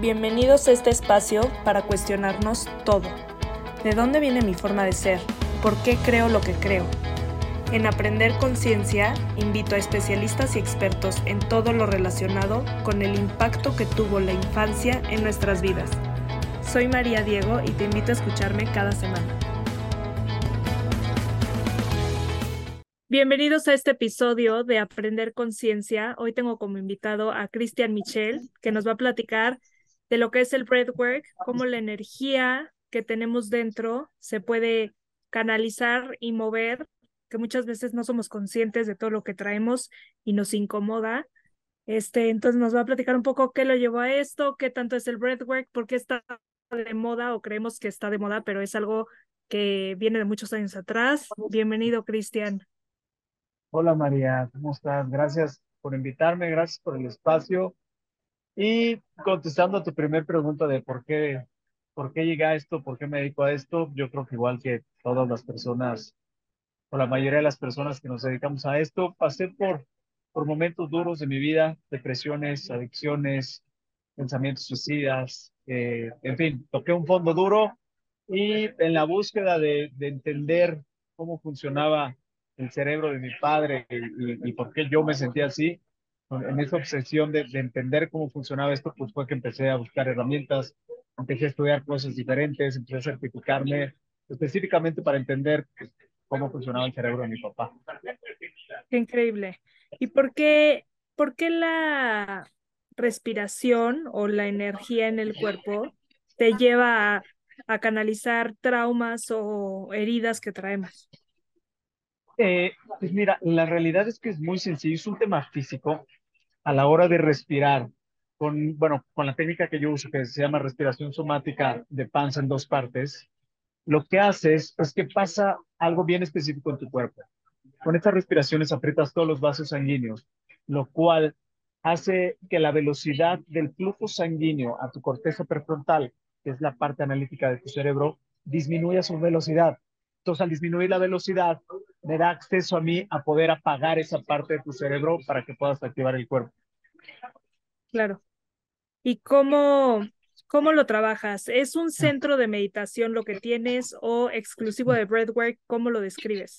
Bienvenidos a este espacio para cuestionarnos todo. ¿De dónde viene mi forma de ser? ¿Por qué creo lo que creo? En Aprender Conciencia invito a especialistas y expertos en todo lo relacionado con el impacto que tuvo la infancia en nuestras vidas. Soy María Diego y te invito a escucharme cada semana. Bienvenidos a este episodio de Aprender Conciencia. Hoy tengo como invitado a Cristian Michel, que nos va a platicar de lo que es el breathwork, cómo la energía que tenemos dentro se puede canalizar y mover, que muchas veces no somos conscientes de todo lo que traemos y nos incomoda. Este, entonces nos va a platicar un poco qué lo llevó a esto, qué tanto es el breathwork, por qué está de moda o creemos que está de moda, pero es algo que viene de muchos años atrás. Bienvenido, Cristian. Hola María, ¿cómo estás? Gracias por invitarme, gracias por el espacio. Y contestando a tu primer pregunta de por qué, por qué llegué a esto, por qué me dedico a esto, yo creo que igual que todas las personas, o la mayoría de las personas que nos dedicamos a esto, pasé por, por momentos duros de mi vida, depresiones, adicciones, pensamientos suicidas, eh, en fin, toqué un fondo duro y en la búsqueda de, de entender cómo funcionaba el cerebro de mi padre y, por qué yo me sentía así, en esa obsesión de, entender cómo funcionaba esto, pues fue que empecé a buscar herramientas, empecé a estudiar cosas diferentes, empecé a certificarme específicamente para entender pues, cómo funcionaba el cerebro de mi papá. Qué increíble. ¿Y por qué, por qué la respiración o la energía en el cuerpo te lleva a, a canalizar traumas o heridas que traemos? Eh, pues mira, la realidad es que es muy sencillo, es un tema físico a la hora de respirar, con, bueno, con la técnica que yo uso, que se llama respiración somática de panza en dos partes, lo que haces es que pasa algo bien específico en tu cuerpo. Con estas respiraciones aprietas todos los vasos sanguíneos, lo cual hace que la velocidad del flujo sanguíneo a tu corteza prefrontal, que es la parte analítica de tu cerebro, disminuya su velocidad. Entonces, al disminuir la velocidad, me da acceso a mí a poder apagar esa parte de tu cerebro para que puedas activar el cuerpo. Claro. ¿Y cómo, cómo lo trabajas? ¿Es un centro de meditación lo que tienes o exclusivo de breathwork? ¿Cómo lo describes?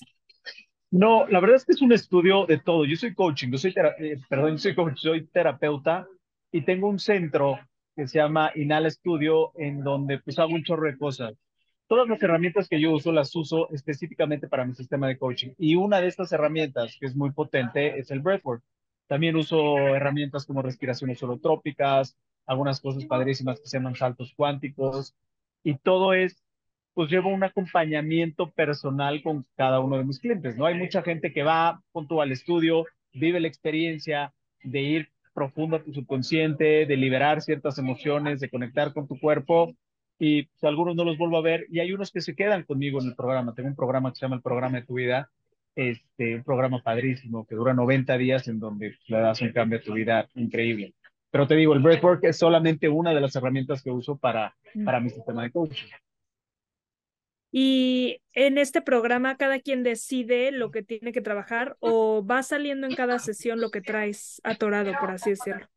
No, la verdad es que es un estudio de todo. Yo soy coaching, yo soy, eh, perdón, yo soy coach, soy terapeuta y tengo un centro que se llama Inhala Studio en donde pues hago un chorro de cosas todas las herramientas que yo uso las uso específicamente para mi sistema de coaching. Y una de estas herramientas que es muy potente es el breathwork. También uso herramientas como respiraciones holotrópicas, algunas cosas padrísimas que se llaman saltos cuánticos. Y todo es, pues llevo un acompañamiento personal con cada uno de mis clientes, ¿no? Hay mucha gente que va punto al estudio, vive la experiencia de ir profundo a tu subconsciente, de liberar ciertas emociones, de conectar con tu cuerpo y pues, algunos no los vuelvo a ver y hay unos que se quedan conmigo en el programa. Tengo un programa que se llama el programa de tu vida, este, un programa padrísimo que dura 90 días en donde le das un cambio a tu vida increíble. Pero te digo, el breathwork es solamente una de las herramientas que uso para, mm. para mi sistema de coaching. Y en este programa cada quien decide lo que tiene que trabajar o va saliendo en cada sesión lo que traes atorado, por así decirlo.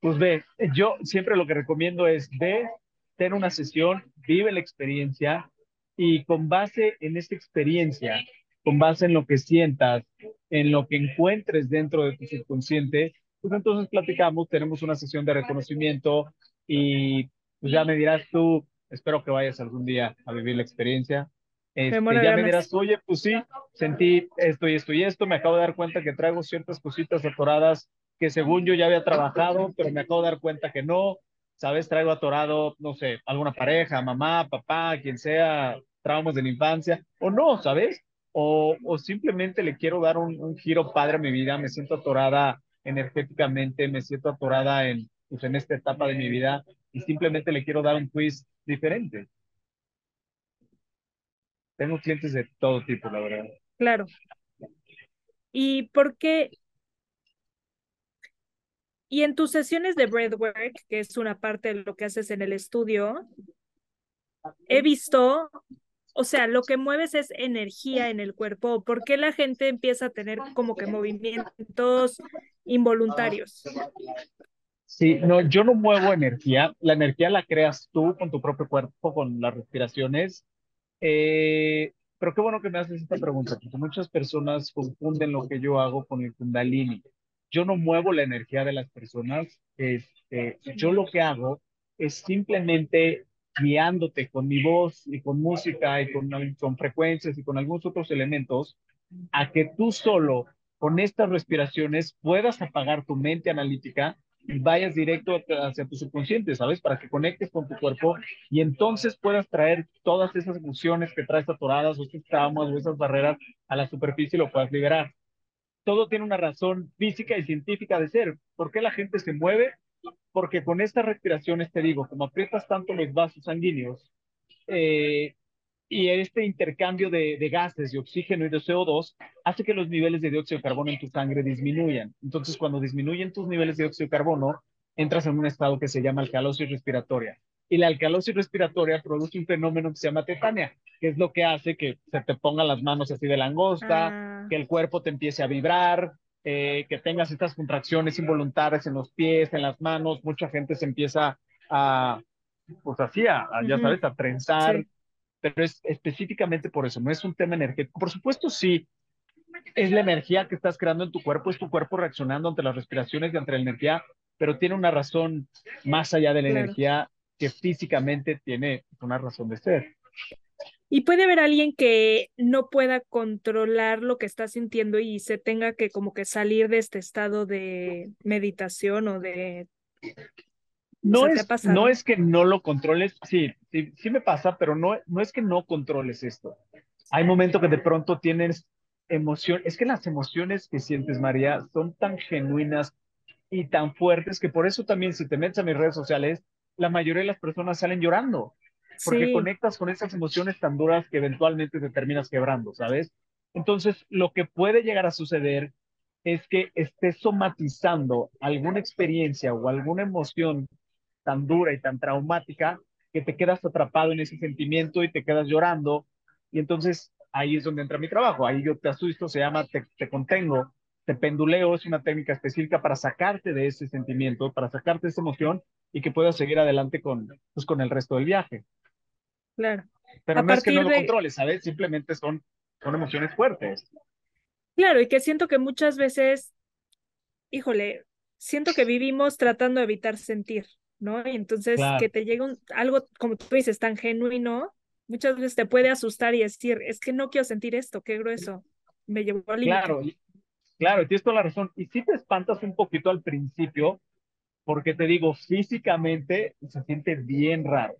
Pues ve, yo siempre lo que recomiendo es ve, ten una sesión, vive la experiencia y con base en esta experiencia, con base en lo que sientas, en lo que encuentres dentro de tu subconsciente, pues entonces platicamos, tenemos una sesión de reconocimiento y pues ya me dirás tú, espero que vayas algún día a vivir la experiencia. Este, ya me dirás, oye, pues sí, sentí esto y esto y esto, me acabo de dar cuenta que traigo ciertas cositas atoradas que según yo ya había trabajado, pero me acabo de dar cuenta que no, ¿sabes? Traigo atorado, no sé, alguna pareja, mamá, papá, quien sea, traumas de la infancia, o no, ¿sabes? O, simplemente le quiero dar un, un, giro padre a mi vida, me siento atorada energéticamente, me siento atorada en, pues, en esta etapa de mi vida y simplemente le quiero dar un twist diferente. Tengo clientes de todo tipo, la verdad. Claro. ¿Y por qué y en tus sesiones de breathwork, que es una parte de lo que haces en el estudio, he visto, o sea, lo que mueves es energía en el cuerpo. ¿Por qué la gente empieza a tener como que movimientos involuntarios? Sí, no, yo no muevo energía. La energía la creas tú con tu propio cuerpo, con las respiraciones. Eh, pero qué bueno que me haces esta pregunta, porque muchas personas confunden lo que yo hago con el Kundalini. Yo no muevo la energía de las personas. Este, yo lo que hago es simplemente guiándote con mi voz y con música y con, frecuencias y con algunos otros elementos a que tú solo con estas respiraciones puedas apagar tu mente analítica y vayas directo hacia tu subconsciente, ¿sabes? Para que conectes con tu cuerpo y entonces puedas traer todas esas emociones que traes atoradas o esos traumas o esas barreras a la superficie y lo puedas liberar. Todo tiene una razón física y científica de ser. ¿Por qué la gente se mueve? Porque con estas respiraciones, te digo, como aprietas tanto los vasos sanguíneos, eh, y este intercambio de, de, gases, de oxígeno y de CO2, hace que los niveles de dióxido de carbono en tu sangre disminuyan. Entonces, cuando disminuyen tus niveles de dióxido de carbono, entras en un estado que se llama alcalosis respiratoria. Y la alcalosis respiratoria produce un fenómeno que se llama tetania, que es lo que hace que se te pongan las manos así de langosta, ah. que el cuerpo te empiece a vibrar, eh, que tengas estas contracciones involuntarias en los pies, en las manos. Mucha gente se empieza a, pues así, a, ya sabes, a trenzar. Sí pero es específicamente por eso, no es un tema energético. Por supuesto, sí, es la energía que estás creando en tu cuerpo, es tu cuerpo reaccionando ante las respiraciones y ante la energía, pero tiene una razón más allá de la energía que físicamente tiene una razón de ser. Y puede haber alguien que no pueda controlar lo que está sintiendo y se tenga que como que salir de este estado de meditación o de no es, no es que no lo controles, sí, sí, sí me pasa, pero no, no es que no controles esto. Hay momentos que de pronto tienes emoción, es que las emociones que sientes, María, son tan genuinas y tan fuertes que por eso también si te metes a mis redes sociales, la mayoría de las personas salen llorando, porque conectas con esas emociones tan duras que eventualmente te terminas quebrando, ¿sabes? Entonces, lo que puede llegar a suceder es que estés somatizando alguna experiencia o alguna emoción tan dura y tan traumática que te quedas atrapado en ese sentimiento y te quedas llorando. Y entonces ahí es donde entra mi trabajo. Ahí yo te asusto, se llama te, te contengo, te penduleo, es una técnica específica para sacarte de ese sentimiento, para sacarte de esa emoción y que puedas seguir adelante con, pues, con el resto del viaje. Claro. Pero no es que no lo controles, ¿sabes? Simplemente son, son emociones fuertes. Claro, y que siento que muchas veces, híjole, siento que vivimos tratando de evitar sentir, ¿no? Y entonces que te llegue un, algo, como tú dices, tan genuino, muchas veces te puede asustar y decir, es que no quiero sentir esto, qué grueso, me llevó al límite. Claro, claro, tienes toda la razón. Y sí te espantas un poquito al principio, porque te digo, físicamente se siente bien raro.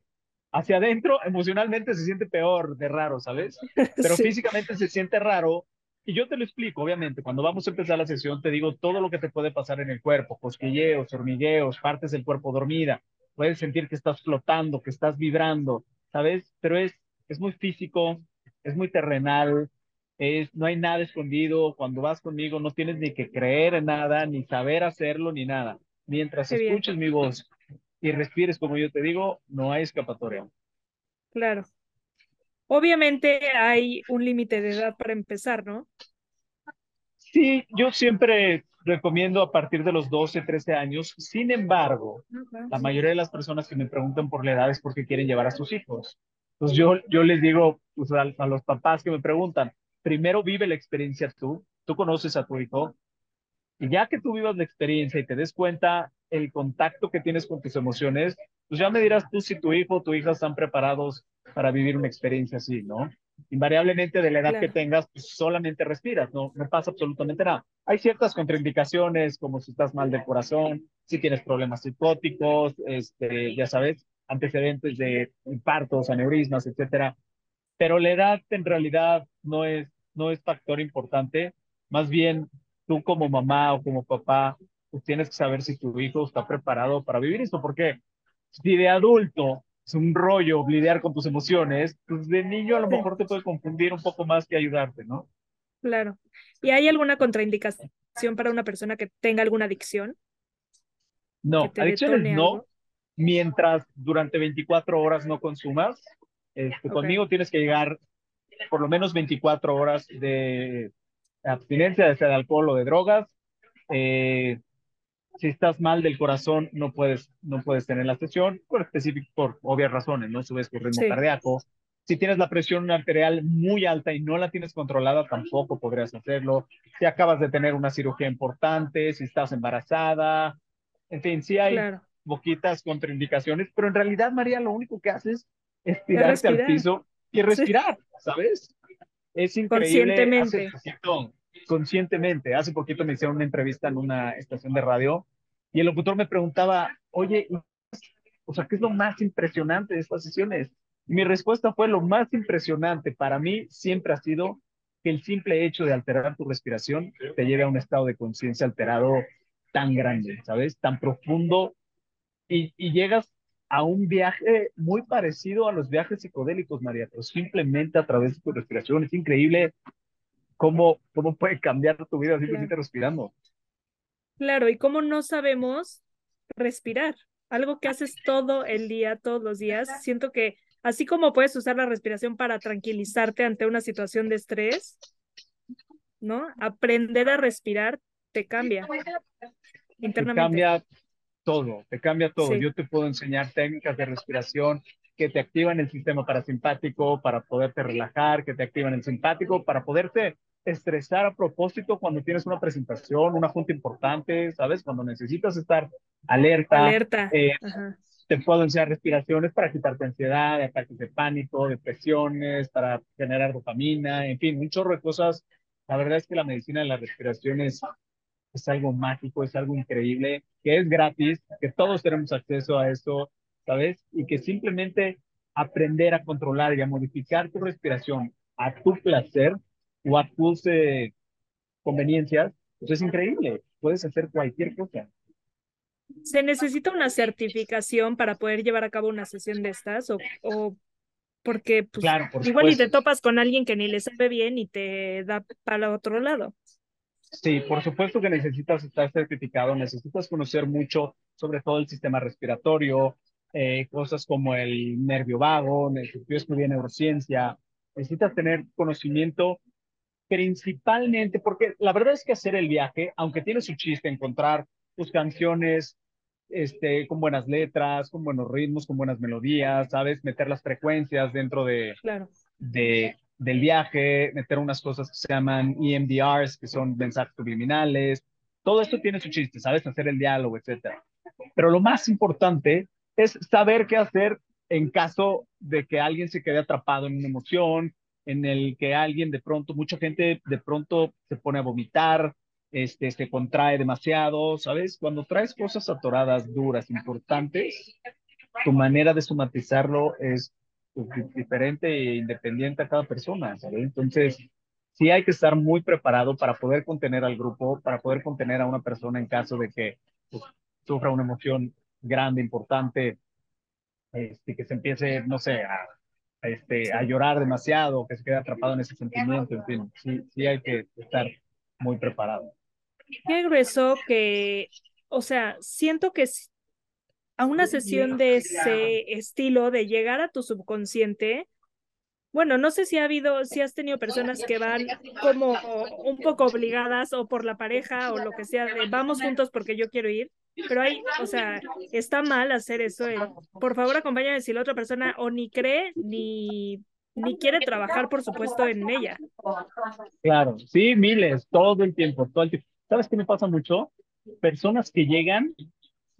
Hacia adentro, emocionalmente se siente peor de raro, ¿sabes? Pero físicamente se siente raro y yo te lo explico, obviamente, cuando vamos a empezar la sesión, te digo todo lo que te puede pasar en el cuerpo, cosquilleos, hormigueos, partes del cuerpo dormida, puedes sentir que estás flotando, que estás vibrando, ¿sabes? Pero es, es muy físico, es muy terrenal, es, no hay nada escondido, cuando vas conmigo no tienes ni que creer en nada, ni saber hacerlo, ni nada. Mientras escuches mi voz y respires como yo te digo, no hay escapatoria. Claro. Obviamente hay un límite de edad para empezar, ¿no? Sí, yo siempre recomiendo a partir de los 12, 13 años. Sin embargo, la mayoría de las personas que me preguntan por la edad es porque quieren llevar a sus hijos. Entonces yo, yo les digo pues, a, a los papás que me preguntan, primero vive la experiencia tú, tú conoces a tu hijo, y ya que tú vivas la experiencia y te des cuenta el contacto que tienes con tus emociones, pues ya me dirás tú si tu hijo o tu hija están preparados para vivir una experiencia así, ¿no? Invariablemente de la edad que tengas, pues solamente respiras, no, no pasa absolutamente nada. Hay ciertas contraindicaciones, como si estás mal del corazón, si tienes problemas psicóticos, este, ya sabes, antecedentes de infartos, aneurismas, etcétera. Pero la edad en realidad no es, no es factor importante. Más bien, tú como mamá o como papá, pues tienes que saber si tu hijo está preparado para vivir esto, porque si de adulto es un rollo lidiar con tus emociones, pues de niño a lo mejor te puede confundir un poco más que ayudarte, ¿no? Claro. ¿Y hay alguna contraindicación para una persona que tenga alguna adicción? No, adicciones no, mientras durante 24 horas no consumas. Este, Conmigo tienes que llegar por lo menos 24 horas de abstinencia, de sea de alcohol o de drogas. Eh, Si estás mal del corazón, no puedes, no puedes tener la sesión por específico, por obvias razones, ¿no? Subes tu ritmo cardíaco. Si tienes la presión arterial muy alta y no la tienes controlada, tampoco podrías hacerlo. Si acabas de tener una cirugía importante, si estás embarazada, en fin, sí hay poquitas contraindicaciones, pero en realidad, María, lo único que haces es tirarte al piso y respirar, ¿sabes? Es increíble. Conscientemente. Hace poquito, conscientemente. Hace poquito me hicieron una entrevista en una estación de radio y el locutor me preguntaba, oye, o sea, ¿qué es lo más impresionante de estas sesiones? Y mi respuesta fue, lo más impresionante para mí siempre ha sido que el simple hecho de alterar tu respiración te lleve a un estado de conciencia alterado tan grande, ¿sabes? Tan profundo y, y llegas a un viaje muy parecido a los viajes psicodélicos, María, pero simplemente a través de tu respiración. Es increíble cómo, cómo puede cambiar tu vida simplemente respirando. Claro, y cómo no sabemos respirar. Algo que haces todo el día, todos los días. Siento que así como puedes usar la respiración para tranquilizarte ante una situación de estrés, ¿no? Aprender a respirar te cambia internamente. Te cambia todo, te cambia todo. Yo te puedo enseñar técnicas de respiración que te activan el sistema parasimpático para poderte relajar, que te activan el simpático para poderte estresar a propósito cuando tienes una presentación, una junta importante, ¿sabes? Cuando necesitas estar alerta. Alerta. Eh, te puedo enseñar respiraciones para quitarte ansiedad, ataques de pánico, depresiones, para generar dopamina, en fin, un chorro de cosas. La verdad es que la medicina de la respiración es es algo mágico, es algo increíble, que es gratis, que todos tenemos acceso a esto, ¿sabes? Y que simplemente aprender a controlar y a modificar tu respiración a tu placer o a tus eh, conveniencias, pues es increíble, puedes hacer cualquier cosa. ¿Se necesita una certificación para poder llevar a cabo una sesión de estas? ¿O, o porque pues, igual y te topas con alguien que ni le sabe bien y te da para otro lado? Sí, por supuesto que necesitas estar certificado, necesitas conocer mucho sobre todo el sistema respiratorio, eh, cosas como el nervio vago, yo estudié neurociencia, necesitas tener conocimiento principalmente, porque la verdad es que hacer el viaje, aunque tiene su chiste encontrar tus canciones este, con buenas letras, con buenos ritmos, con buenas melodías, ¿sabes? Meter las frecuencias dentro de, claro. de, del viaje, meter unas cosas que se llaman EMDRs, que son mensajes subliminales. Todo esto tiene su chiste, ¿sabes? Hacer el diálogo, etcétera. Pero lo más importante es saber qué hacer en caso de que alguien se quede atrapado en una emoción, en el que alguien de pronto, mucha gente de pronto se pone a vomitar, este, se contrae demasiado, ¿sabes? Cuando traes cosas atoradas, duras, importantes, tu manera de somatizarlo es diferente e independiente a cada persona. Entonces, sí hay que estar muy preparado para poder contener al grupo, para poder contener a una persona en caso de que pues, sufra una emoción grande, importante, este, que se empiece, no sé, a, este, a llorar demasiado, que se quede atrapado en ese sentimiento, en fin, sí, sí hay que estar muy preparado. Qué grueso que, o sea, siento que a una sesión de ese estilo, de llegar a tu subconsciente, bueno, no sé si ha habido, si has tenido personas que van como un poco obligadas o por la pareja o lo que sea, de vamos juntos porque yo quiero ir, pero hay, o sea, está mal hacer eso. por favor, acompáñame si la otra persona o ni cree ni, ni quiere trabajar, por supuesto, en ella. Claro, sí, miles, todo el tiempo, todo el tiempo. ¿Sabes qué me pasa mucho? Personas que llegan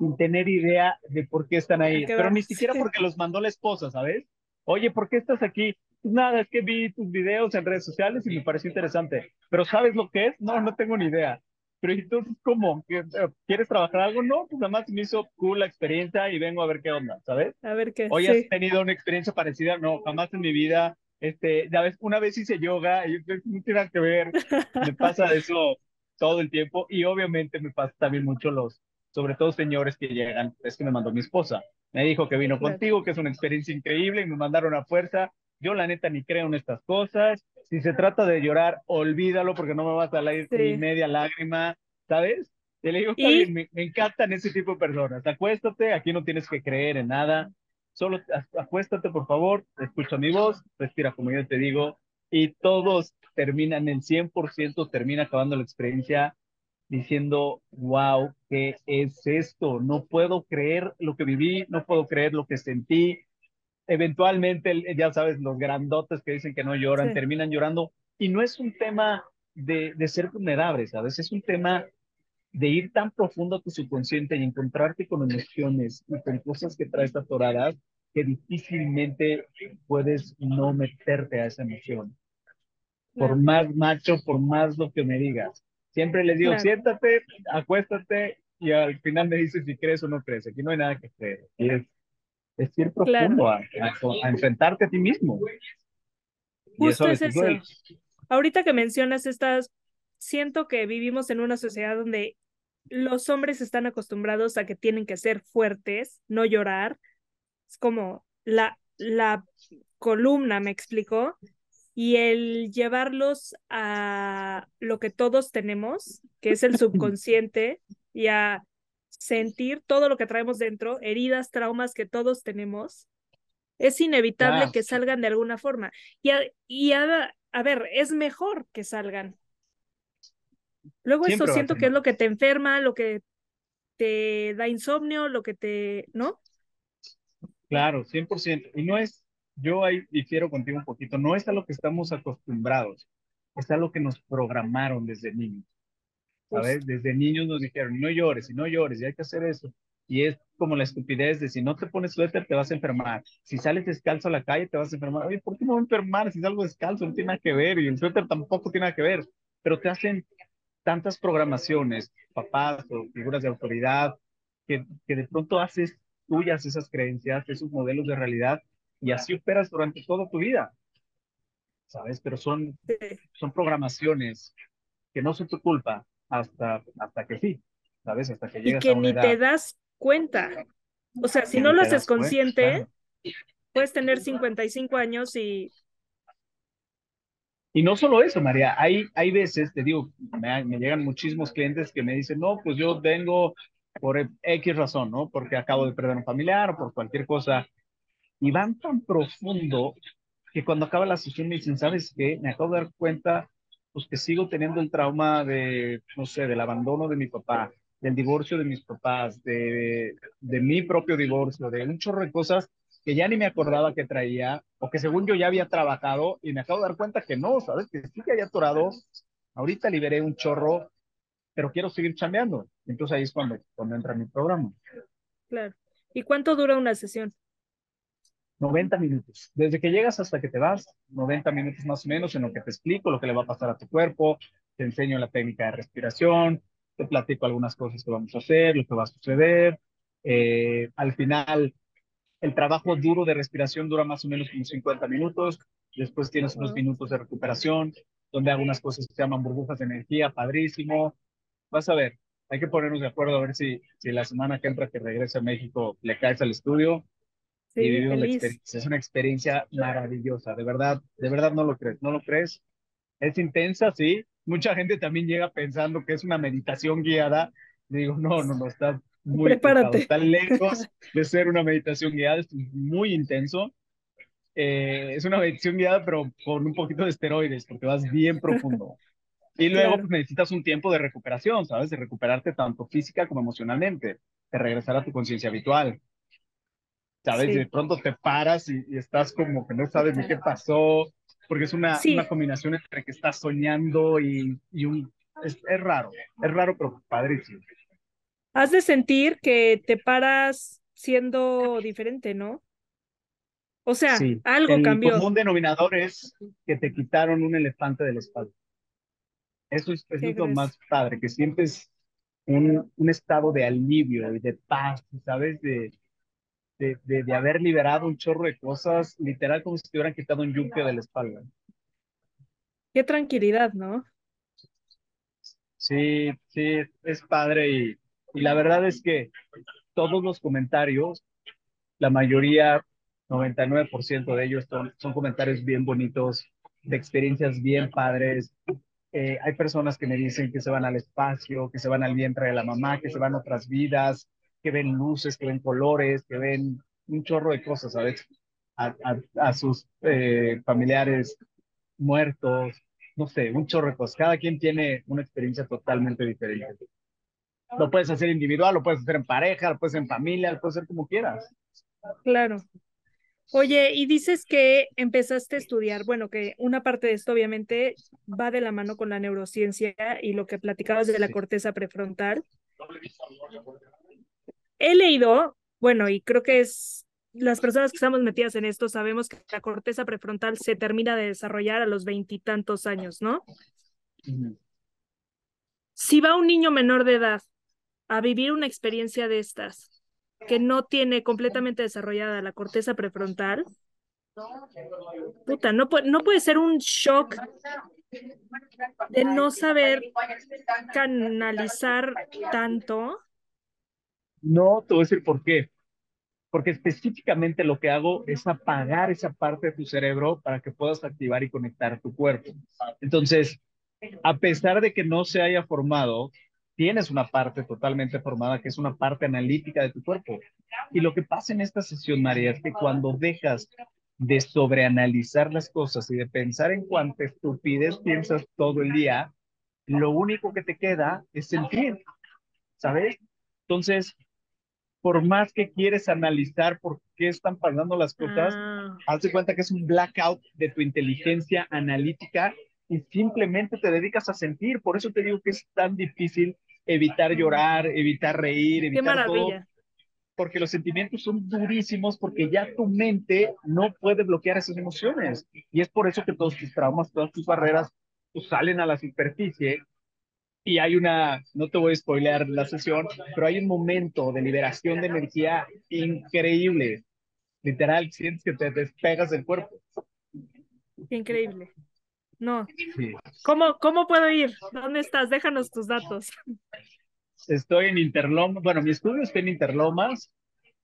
sin tener idea de por qué están ahí, pero ni siquiera porque los mandó la esposa, ¿sabes? Oye, ¿por qué estás aquí? Pues nada, es que vi tus videos en redes sociales y me pareció interesante, pero ¿sabes lo que es? No, no tengo ni idea. Pero entonces, ¿cómo? Eh, ¿Quieres trabajar algo? No, pues nada más me hizo cool la experiencia y vengo a ver qué onda, ¿sabes? A ver qué. Hoy has tenido una experiencia parecida, no, jamás en mi vida. Este, ya ves, una vez hice yoga y no tiene que ver, me pasa eso todo el tiempo y obviamente me pasa también mucho los, sobre todo señores que llegan, es que me mandó mi esposa, me dijo que vino contigo, que es una experiencia increíble y me mandaron a fuerza. Yo la neta ni creo en estas cosas. Si se trata de llorar, olvídalo porque no me vas a salir ni media lágrima, ¿sabes? Y le digo, ¿Y? me, me, encantan ese tipo de personas. Acuéstate, aquí no tienes que creer en nada. Solo acuéstate, por favor, escucha mi voz, respira como yo te digo, y todos terminan, el 100% termina acabando la experiencia diciendo, wow, ¿qué es esto? No puedo creer lo que viví, no puedo creer lo que sentí. Eventualmente, ya sabes, los grandotes que dicen que no lloran, terminan llorando. Y no es un tema de, de ser vulnerables, ¿sabes? Es un tema de ir tan profundo a tu subconsciente y encontrarte con emociones y con cosas que traes atoradas que difícilmente puedes no meterte a esa emoción. Por más macho, por más lo que me digas. Siempre les digo, siéntate, acuéstate y al final me dices si crees o no crees. Aquí no hay nada que creer. es, es ir profundo a, enfrentarte a ti mismo. Justo es eso. Ahorita que mencionas estas, siento que vivimos en una sociedad donde los hombres están acostumbrados a que tienen que ser fuertes, no llorar. Es como la, la columna, me explicó, y el llevarlos a lo que todos tenemos, que es el subconsciente, y a sentir todo lo que traemos dentro, heridas, traumas que todos tenemos, es inevitable que salgan de alguna forma. Y, y a, a, ver, es mejor que salgan. Luego eso siento que es lo que te enferma, lo que te da insomnio, lo que te, ¿no? Claro, 100%. Y no es, yo ahí difiero contigo un poquito, no es a lo que estamos acostumbrados, es a lo que nos programaron desde niños. ¿Sabes? Desde niños nos dijeron, no llores y no llores, y hay que hacer eso. Y es como la estupidez de si no te pones suéter te vas a enfermar. Si sales descalzo a la calle te vas a enfermar. Oye, ¿por qué me voy a enfermar si salgo descalzo? No tiene nada que ver y el suéter tampoco tiene nada que ver. Pero te hacen tantas programaciones, papás o figuras de autoridad, que, que de pronto haces tuyas esas creencias, esos modelos de realidad y así operas durante toda tu vida. ¿Sabes? Pero son, son programaciones que no son tu culpa hasta, hasta que sí, ¿sabes? Hasta que llegas y que ni te das cuenta. O sea, si no lo haces consciente, puedes tener 55 años y... Y no solo eso, María, hay, hay veces, te digo, me, me llegan muchísimos clientes que me dicen, no, pues yo vengo por X razón, ¿no? Porque acabo de perder un familiar o por cualquier cosa y van tan profundo que cuando acaba la sesión me dicen, ¿sabes qué? Me acabo de dar cuenta, pues que sigo teniendo el trauma de, no sé, del abandono de mi papá, del divorcio de mis papás, de, de mi propio divorcio, de un chorro de cosas que ya ni me acordaba que traía, o que según yo ya había trabajado, y me acabo de dar cuenta que no, ¿sabes? Que sí que había atorado. Ahorita liberé un chorro, pero quiero seguir chambeando. Entonces ahí es cuando, cuando entra mi programa. Claro. ¿Y cuánto dura una sesión? 90 minutos. Desde que llegas hasta que te vas, 90 minutos más o menos en lo que te explico, lo que le va a pasar a tu cuerpo, te enseño la técnica de respiración, te platico algunas cosas que vamos a hacer, lo que va a suceder. Eh, al final, el trabajo duro de respiración dura más o menos unos 50 minutos. Después tienes unos minutos de recuperación, donde hago unas cosas que se llaman burbujas de energía, padrísimo. Vas a ver, hay que ponernos de acuerdo a ver si, si la semana que entra que regrese a México le caes al estudio es una experiencia maravillosa, de verdad, de verdad no lo crees, no lo crees. Es intensa, sí. Mucha gente también llega pensando que es una meditación guiada. digo, no, no, no, está muy Prepárate. está lejos de ser una meditación guiada, es muy intenso. Eh, es una meditación guiada, pero con un poquito de esteroides, porque vas bien profundo. Y luego pues, necesitas un tiempo de recuperación, ¿sabes? De recuperarte tanto física como emocionalmente, de regresar a tu conciencia habitual. ¿Sabes? De pronto te paras y, estás como que no sabes ni qué pasó, porque es una, una combinación entre que estás soñando y, y un... Es, es, raro, es raro, pero padrísimo. Has de sentir que te paras siendo diferente, ¿no? O sea, algo cambió. El común denominador es que te quitaron un elefante de la espalda. Eso es, es lo más padre, que sientes un, un estado de alivio y de paz, ¿sabes? De, de, haber liberado un chorro de cosas, literal como si te hubieran quitado un yunque de la espalda. Qué tranquilidad, ¿no? Sí, sí, es padre y, y la verdad es que todos los comentarios, la mayoría, 99% de ellos son, son comentarios bien bonitos, de experiencias bien padres. Eh, hay personas que me dicen que se van al espacio, que se van al vientre de la mamá, que se van a otras vidas, que ven luces, que ven colores, que ven un chorro de cosas, ¿sabes? A, a, sus eh, familiares muertos. no sé, un chorro de cosas. Cada quien tiene una experiencia totalmente diferente. Lo puedes hacer individual, lo puedes hacer en pareja, lo puedes hacer en familia, lo puedes hacer como quieras. Claro. Oye, y dices que empezaste a estudiar, bueno, que una parte de esto obviamente va de la mano con la neurociencia y lo que platicabas de la corteza prefrontal. He leído, bueno, y creo que es las personas que estamos metidas en esto sabemos que la corteza prefrontal se termina de desarrollar a los veintitantos años, ¿no? Si va un niño menor de edad a vivir una experiencia de estas, que no tiene completamente desarrollada la corteza prefrontal, puta, no puede, no puede ser un shock de no saber canalizar tanto. No, te voy a decir por qué. Porque específicamente lo que hago es apagar esa parte de tu cerebro para que puedas activar y conectar tu cuerpo. Entonces, a pesar de que no se haya formado, tienes una parte totalmente formada que es una parte analítica de tu cuerpo. Y lo que pasa en esta sesión, María, es que cuando dejas de sobreanalizar las cosas y de pensar en cuánta estupidez piensas todo el día, lo único que te queda es sentir, ¿sabes? Entonces, por más que quieres analizar por qué están pasando las cosas, ah. haz de cuenta que es un blackout de tu inteligencia analítica y simplemente te dedicas a sentir. Por eso te digo que es tan difícil evitar llorar, evitar reír, evitar Qué maravilla. porque los sentimientos son durísimos porque ya tu mente no puede bloquear esas emociones. Y es por eso que todos tus traumas, todas tus barreras pues, salen a la superficie y hay una, no te voy a spoilear la sesión, pero hay un momento de liberación de energía increíble. Literal, sientes que te despegas del cuerpo. Increíble. No. ¿Cómo, ¿Cómo puedo ir? ¿Dónde estás? Déjanos tus datos. Estoy en Interlomas. Bueno, mi estudio está en Interlomas.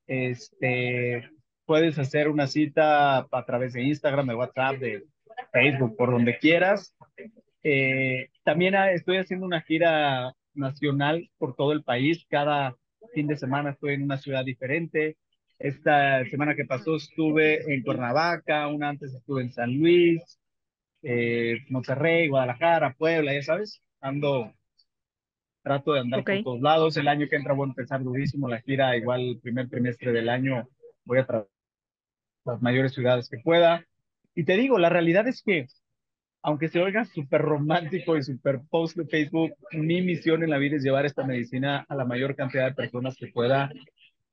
Este, puedes hacer una cita a través de Instagram, de WhatsApp, de Facebook, por donde quieras. Eh, también estoy haciendo una gira nacional por todo el país. Cada fin de semana estoy en una ciudad diferente. Esta semana que pasó estuve en Cuernavaca, una antes estuve en San Luis, eh, Monterrey, Guadalajara, Puebla, ya sabes, ando, trato de andar por todos lados. El año que entra voy a empezar durísimo la gira, igual el primer trimestre del año voy a tratar las mayores ciudades que pueda. Y te digo, la realidad es que, aunque se oiga súper romántico y súper post de Facebook, mi misión en la vida es llevar esta medicina a la mayor cantidad de personas que pueda.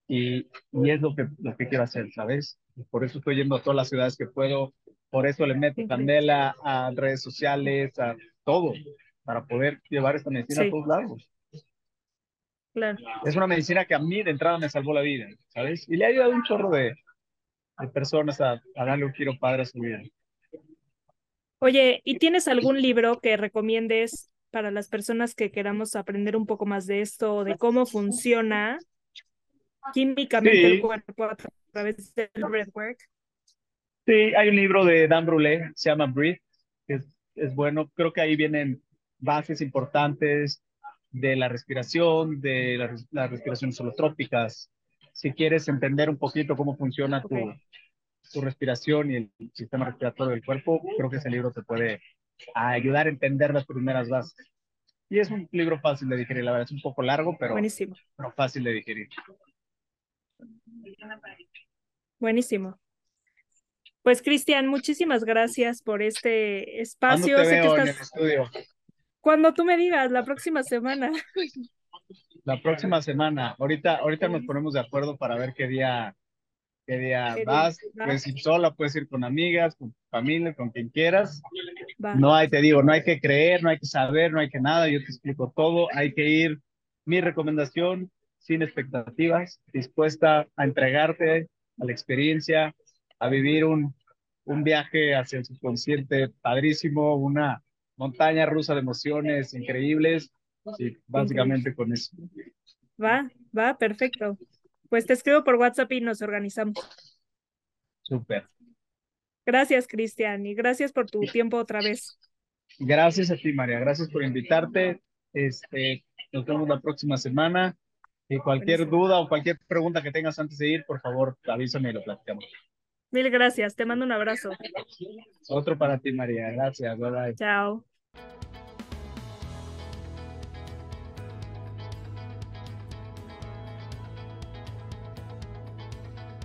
Y, y es lo que, lo que quiero hacer, ¿sabes? Por eso estoy yendo a todas las ciudades que puedo, por eso le meto candela a redes sociales, a todo, para poder llevar esta medicina a todos lados. Claro. Es una medicina que a mí de entrada me salvó la vida, ¿sabes? Y le ha ayudado un chorro de, de personas a, a, darle un giro padre a su vida. Oye, ¿y tienes algún libro que recomiendes para las personas que queramos aprender un poco más de esto, de cómo funciona químicamente el cuerpo a través del breathwork? Sí, hay un libro de Dan Brulé, se llama Breathe, que es, es bueno. Creo que ahí vienen bases importantes de la respiración, de la, las respiraciones holotrópicas. Si quieres entender un poquito cómo funciona tu, tu respiración y el sistema respiratorio del cuerpo, creo que ese libro te puede ayudar a entender las primeras bases. Y es un libro fácil de digerir, la verdad, es un poco largo, pero, Buenísimo. pero fácil de digerir. Buenísimo. Pues Cristian, muchísimas gracias por este espacio. Sé que estás... en el estudio? Cuando tú me digas, la próxima semana. La próxima semana. Ahorita, ahorita nos ponemos de acuerdo para ver qué día, qué día vas. Puedes ir sola, puedes ir con amigas, con familia, con quien quieras. No hay, te digo, no hay que creer, no hay que saber, no hay que nada. Yo te explico todo. Hay que ir. Mi recomendación, sin expectativas, dispuesta a entregarte a la experiencia, a vivir un, un viaje hacia el subconsciente padrísimo, una montaña rusa de emociones increíbles. Sí, básicamente con eso. Va, va, perfecto. Pues te escribo por WhatsApp y nos organizamos. Súper. Gracias, Cristian, y gracias por tu tiempo otra vez. Gracias a ti, María. Gracias por invitarte. Este, nos vemos la próxima semana. Y cualquier duda o cualquier pregunta que tengas antes de ir, por favor, avísame y lo platicamos. Mil gracias, te mando un abrazo. Otro para ti, María. Gracias. Bye bye. Chao.